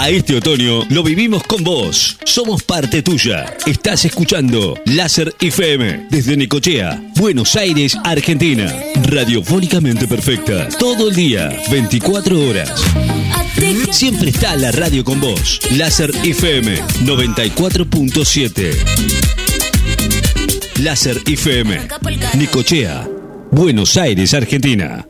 A este otoño lo vivimos con vos. Somos parte tuya. Estás escuchando Láser FM desde Necochea, Buenos Aires, Argentina. Radiofónicamente perfecta. Todo el día, 24 horas. Siempre está la radio con vos. Láser FM 94.7. Láser FM. Nicochea. Buenos Aires, Argentina.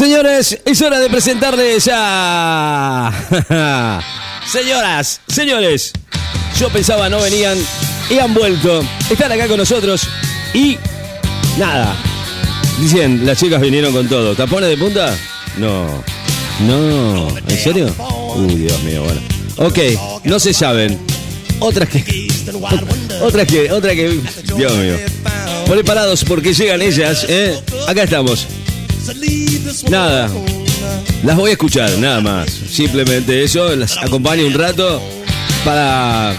Señores, es hora de presentarles a... Señoras, señores, yo pensaba no venían y han vuelto. Están acá con nosotros y... Nada. Dicen, las chicas vinieron con todo. ¿Tapones de punta? No. No. ¿En serio? Uy, Dios mío, bueno. Ok, no se saben. Otras que... Otras que... Otras que... Dios mío. Preparados porque llegan ellas, ¿eh? Acá estamos. Nada. Las voy a escuchar, nada más. Simplemente eso, las acompaño un rato para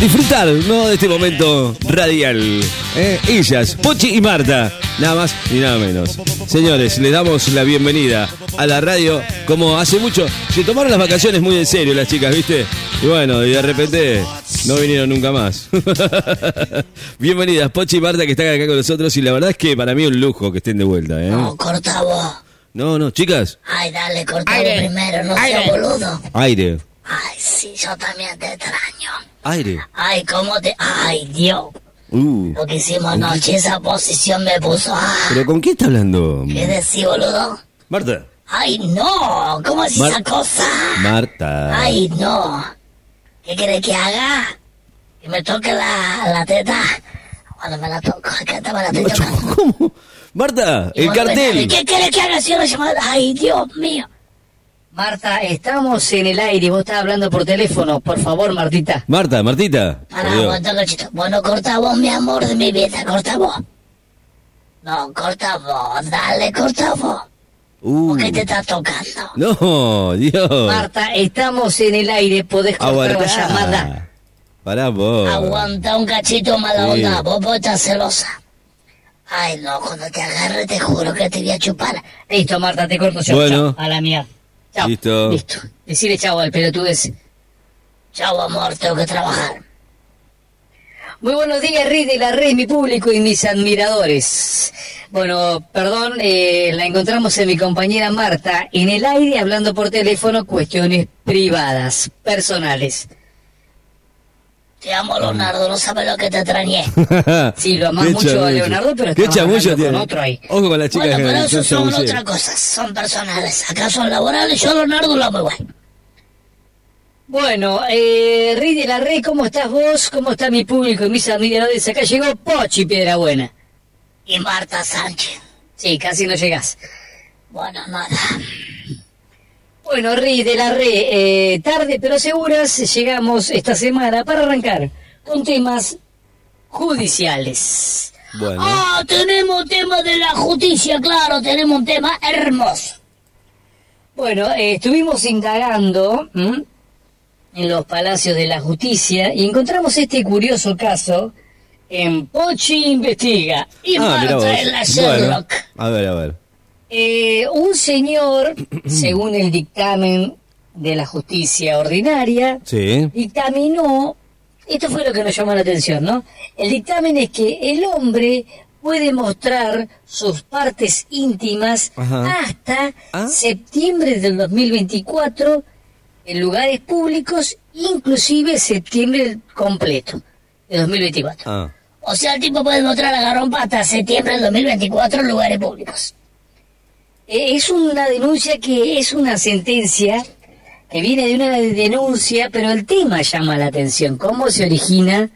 disfrutar ¿no? de este momento radial. ¿eh? Ellas, Pochi y Marta, nada más y nada menos. Señores, les damos la bienvenida a la radio como hace mucho. Se tomaron las vacaciones muy en serio las chicas, ¿viste? Y bueno, y de repente no vinieron nunca más. Bienvenidas, Pochi y Marta, que están acá con nosotros. Y la verdad es que para mí es un lujo que estén de vuelta, ¿eh? No, corta vos. No, no, chicas. Ay, dale, corta vos primero, no seas boludo. Aire. Ay, sí, yo también te extraño. Aire. Ay, cómo te... Ay, Dios. Uh. Lo que hicimos anoche, esa posición me puso... Ah, ¿Pero con quién está hablando? ¿Qué decís, boludo? Marta. Ay, no. ¿Cómo es Mar- esa cosa? Marta. Ay, no. ¿Qué querés que haga? ¿Que me toque la, la teta? Bueno, me la toco. Acá me la tocando. ¿Cómo? Marta, Y el cartel. ¿Qué querés que haga si una llamada? Ay, Dios mío. Marta, estamos en el aire y vos estás hablando por teléfono. Por favor, Martita. Marta, Martita. Pará, aguanta, cachito. Bueno, corta vos, mi amor de mi vida, corta vos. No, corta vos, dale, corta vos. Uh. ¿Por qué te estás tocando? No, Dios. Marta, estamos en el aire. Podés cortar la llamada. Pará vos. Aguanta un cachito mala Sí. onda, vos vos estás celosa. Ay, no, cuando te agarre te juro que te voy a chupar. Listo, Marta, te corto yo. Bueno. Chao, a la mía. Chao. Listo. Listo. Decirle chao al pelotudes. Chao, amor, tengo que trabajar. Muy buenos días, Rey de la Red, mi público y mis admiradores. Bueno, perdón, eh, la encontramos en mi compañera Marta en el aire hablando por teléfono cuestiones privadas, personales. Te amo, Leonardo, no sabes lo que te extrañé. Sí, lo amás Qué mucho a. Leonardo, pero hablando con otro ahí. Ojo con las chicas Bueno, pero eso son otras cosas, son personales. Acá son laborales, yo, Leonardo, lo amo igual. Bueno, eh, Rey de la Red, ¿cómo estás vos? ¿Cómo está mi público y mis admiradores? Acá llegó Pochi Piedrabuena. Y Marta Sánchez. Sí, casi no llegás. Bueno, nada. Bueno, Rey de la Red, eh, tarde pero seguras, llegamos esta semana para arrancar con temas judiciales. Bueno. Ah, tenemos tema de la justicia, claro, tenemos un tema hermoso. Bueno, eh, estuvimos indagando ¿m? en los palacios de la justicia y encontramos este curioso caso en Pochi Investiga. Y Ah. Marta en la Bueno, Sherlock. a ver, a ver. Eh, un señor, según el dictamen de la justicia ordinaria, Sí. dictaminó, esto fue lo que nos llamó la atención, ¿no? El dictamen es que el hombre puede mostrar sus partes íntimas Ajá. hasta Ah. septiembre del 2024 en lugares públicos, inclusive septiembre completo de 2024. Ah. O sea, el tipo puede mostrar la garrompa hasta septiembre del 2024 en lugares públicos. Eh, Es una denuncia que es una sentencia que viene de una denuncia, pero el tema llama la atención. ¿Cómo se origina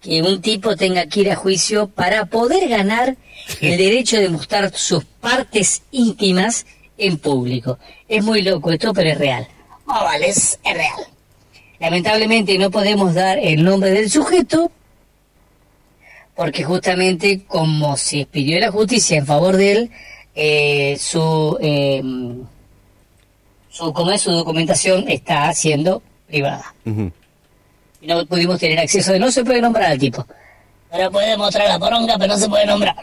que un tipo tenga que ir a juicio para poder ganar el derecho de mostrar sus partes íntimas en público? Es muy loco esto, pero es real. Oh, vale, es real. Lamentablemente no podemos dar el nombre del sujeto porque justamente como se pidió la justicia en favor de él, eh, su, eh, su, como es, su documentación está siendo privada. Y no pudimos tener acceso de no se puede nombrar al tipo. Pero puede mostrar la poronga, pero no se puede nombrar.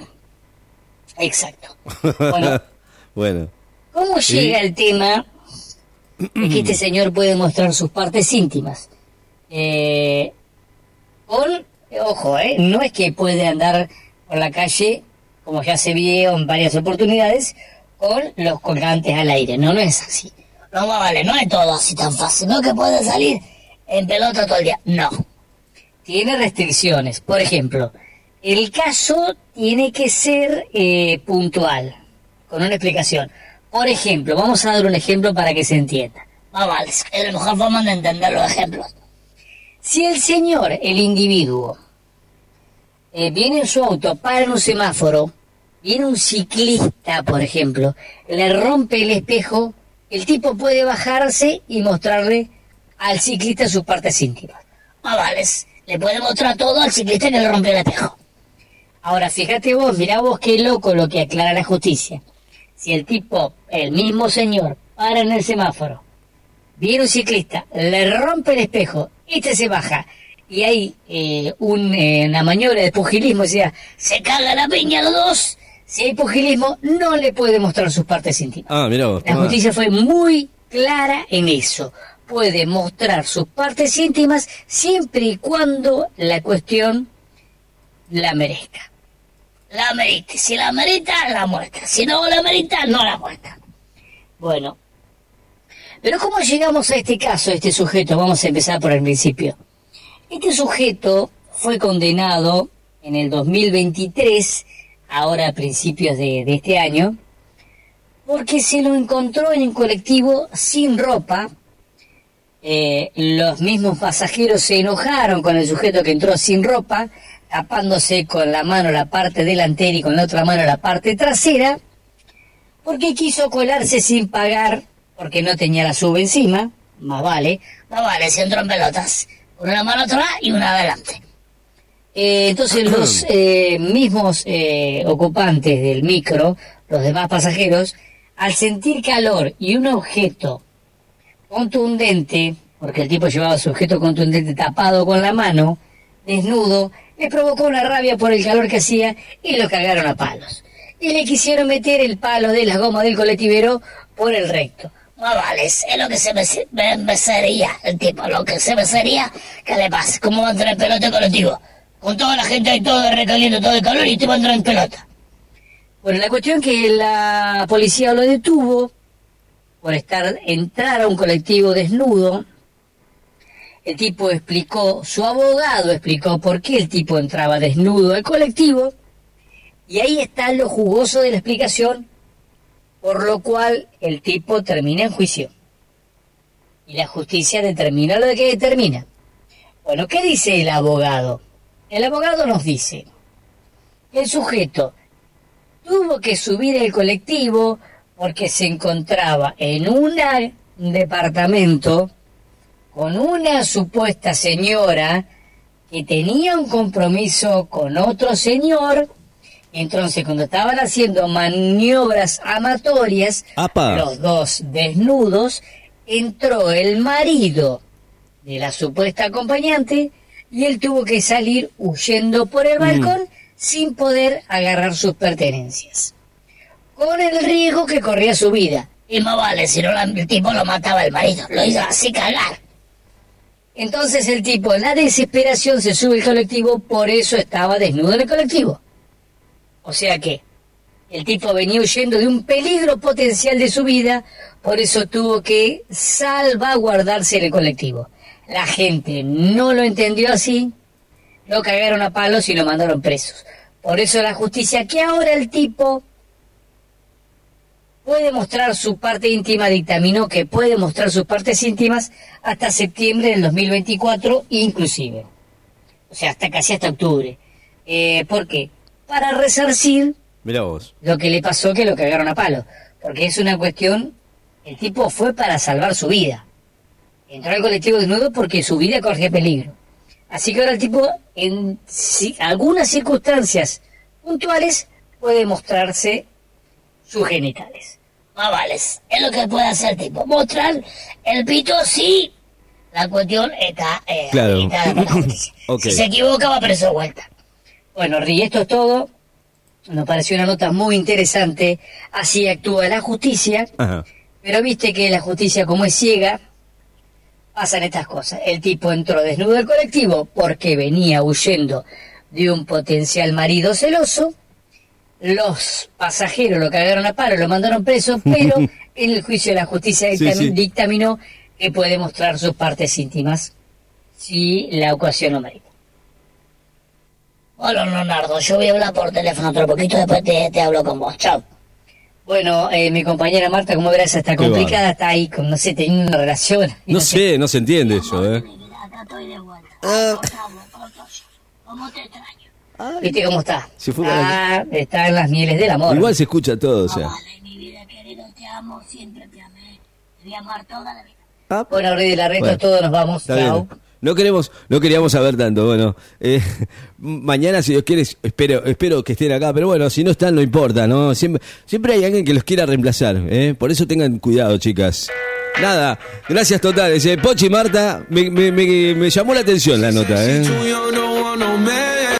Exacto. Bueno, bueno. ¿cómo llega el tema es que este señor puede mostrar sus partes íntimas. Eh, con, ojo, eh, no es que puede andar por la calle, como ya se vio en varias oportunidades, con los colgantes al aire. No, no es así. No, vale, no es todo así tan fácil. No que puede salir en pelota todo el día. No. Tiene restricciones. Por ejemplo, el caso tiene que ser eh, puntual, con una explicación. Por ejemplo, vamos a dar un ejemplo para que se entienda. Vale, es la mejor forma de entender los ejemplos. Si el señor, el individuo, eh, viene en su auto, para en un semáforo, viene un ciclista, por ejemplo, le rompe el espejo, el tipo puede bajarse y mostrarle al ciclista sus partes íntimas. Más vale, le puede mostrar todo al ciclista que le rompió el espejo. Ahora, fíjate vos, mirá vos qué loco lo que aclara la justicia. Si el tipo, el mismo señor, para en el semáforo, viene un ciclista, le rompe el espejo, este se baja, y hay eh, un, eh, una maniobra de pugilismo, o sea, se caga la piña los dos, si hay pugilismo, no le puede mostrar sus partes íntimas. Ah, mira vos. La justicia fue muy clara en eso. Puede mostrar sus partes íntimas siempre y cuando la cuestión la merezca. La merita. Si la merita, la muestra. Si no la merita, no la muestra. Bueno. Pero ¿cómo llegamos a este caso, a este sujeto? Vamos a empezar por el principio. Este sujeto fue condenado en el 2023, ahora a principios de, este año, porque se lo encontró en un colectivo sin ropa. Eh, los mismos pasajeros se enojaron con el sujeto que entró sin ropa, tapándose con la mano la parte delantera y con la otra mano la parte trasera, porque quiso colarse sin pagar, porque no tenía la sube encima, más vale, Más vale, si entró en pelotas. Una mano atrás y una adelante. Eh, entonces los eh, mismos eh, ocupantes del micro, los demás pasajeros, al sentir calor y un objeto contundente, porque el tipo llevaba su objeto contundente tapado con la mano, desnudo, le provocó una rabia por el calor que hacía y lo cagaron a palos. Y le quisieron meter el palo de las gomas del colectivero por el recto. Vale, es lo que se me, me, sería el tipo, lo que se me sería que le pasa. ¿Cómo va entrar en pelota colectivo? Con toda la gente ahí todo de recaliente, todo de calor y te va a entrar en pelota. Bueno, la cuestión que la policía lo detuvo por estar entrar a un colectivo desnudo. El tipo explicó, su abogado explicó por qué el tipo entraba desnudo al colectivo. Y ahí está lo jugoso de la explicación, por lo cual el tipo termina en juicio. Y la justicia determina lo que determina. Bueno, ¿qué dice el abogado? El abogado nos dice, el sujeto tuvo que subir el colectivo porque se encontraba en un departamento con una supuesta señora que tenía un compromiso con otro señor. Entonces, cuando estaban haciendo maniobras amatorias, Apa. los dos desnudos, entró el marido de la supuesta acompañante y él tuvo que salir huyendo por el balcón sin poder agarrar sus pertenencias. Con el riesgo que corría su vida. Y más vale, si no el tipo lo mataba el marido, lo hizo así cagar. Entonces el tipo, en la desesperación, se sube al colectivo, por eso estaba desnudo en el colectivo. O sea que el tipo venía huyendo de un peligro potencial de su vida, por eso tuvo que salvaguardarse en el colectivo. La gente no lo entendió así, lo cagaron a palos y lo mandaron presos. Por eso la justicia, que ahora el tipo puede mostrar su parte íntima, dictaminó que puede mostrar sus partes íntimas hasta septiembre del 2024 inclusive. O sea, hasta casi hasta octubre. Eh, ¿Por qué? Para resarcir Mira vos. lo que le pasó que lo cagaron a palo. Porque es una cuestión, el tipo fue para salvar su vida. Entró al colectivo desnudo porque su vida corría peligro. Así que ahora el tipo, en ci- algunas circunstancias puntuales, puede mostrarse sus genitales. Más vale, es lo que puede hacer el tipo. Mostrar el pito sí. La cuestión está, eh, Claro. está. Si se equivoca va preso de vuelta. Bueno, Ri, esto es todo. Nos pareció una nota muy interesante. Así actúa la justicia. Ajá. Pero viste que la justicia como es ciega, pasan estas cosas. El tipo entró desnudo al colectivo porque venía huyendo de un potencial marido celoso. Los pasajeros lo cagaron a paro, lo mandaron preso, pero en el juicio de la justicia Sí, dictamin- sí. dictaminó que puede mostrar sus partes íntimas si la ocasión lo merita. Hola, Leonardo. Yo voy a hablar por teléfono otro poquito, después te, te hablo con vos. Chao. Bueno, eh, mi compañera Marta, como verás, está complicada, está ahí, con, no sé, teniendo una relación. No sé, no se entiende eso, ¿eh? Acá estoy de vuelta. Ah. ¿Cómo te extraño? ¿Viste cómo está? Ah, está en las mieles del amor. Igual se escucha todo, o sea. Vale, mi vida querido, te amo, siempre te amé. Te voy a amar toda la vida. Ah, Bueno, Rey de la Reto, Bueno. todos nos vamos. Está Chao. bien. No queremos, no queríamos saber tanto. Bueno, eh, mañana si Dios quiere, espero, espero que estén acá. Pero bueno, si no están, no importa, ¿no? Siempre, siempre hay alguien que los quiera reemplazar. ¿eh? Por eso tengan cuidado, chicas. Nada, gracias totales. Eh. Pochi Marta, me, me, me, me llamó la atención la nota. ¿eh?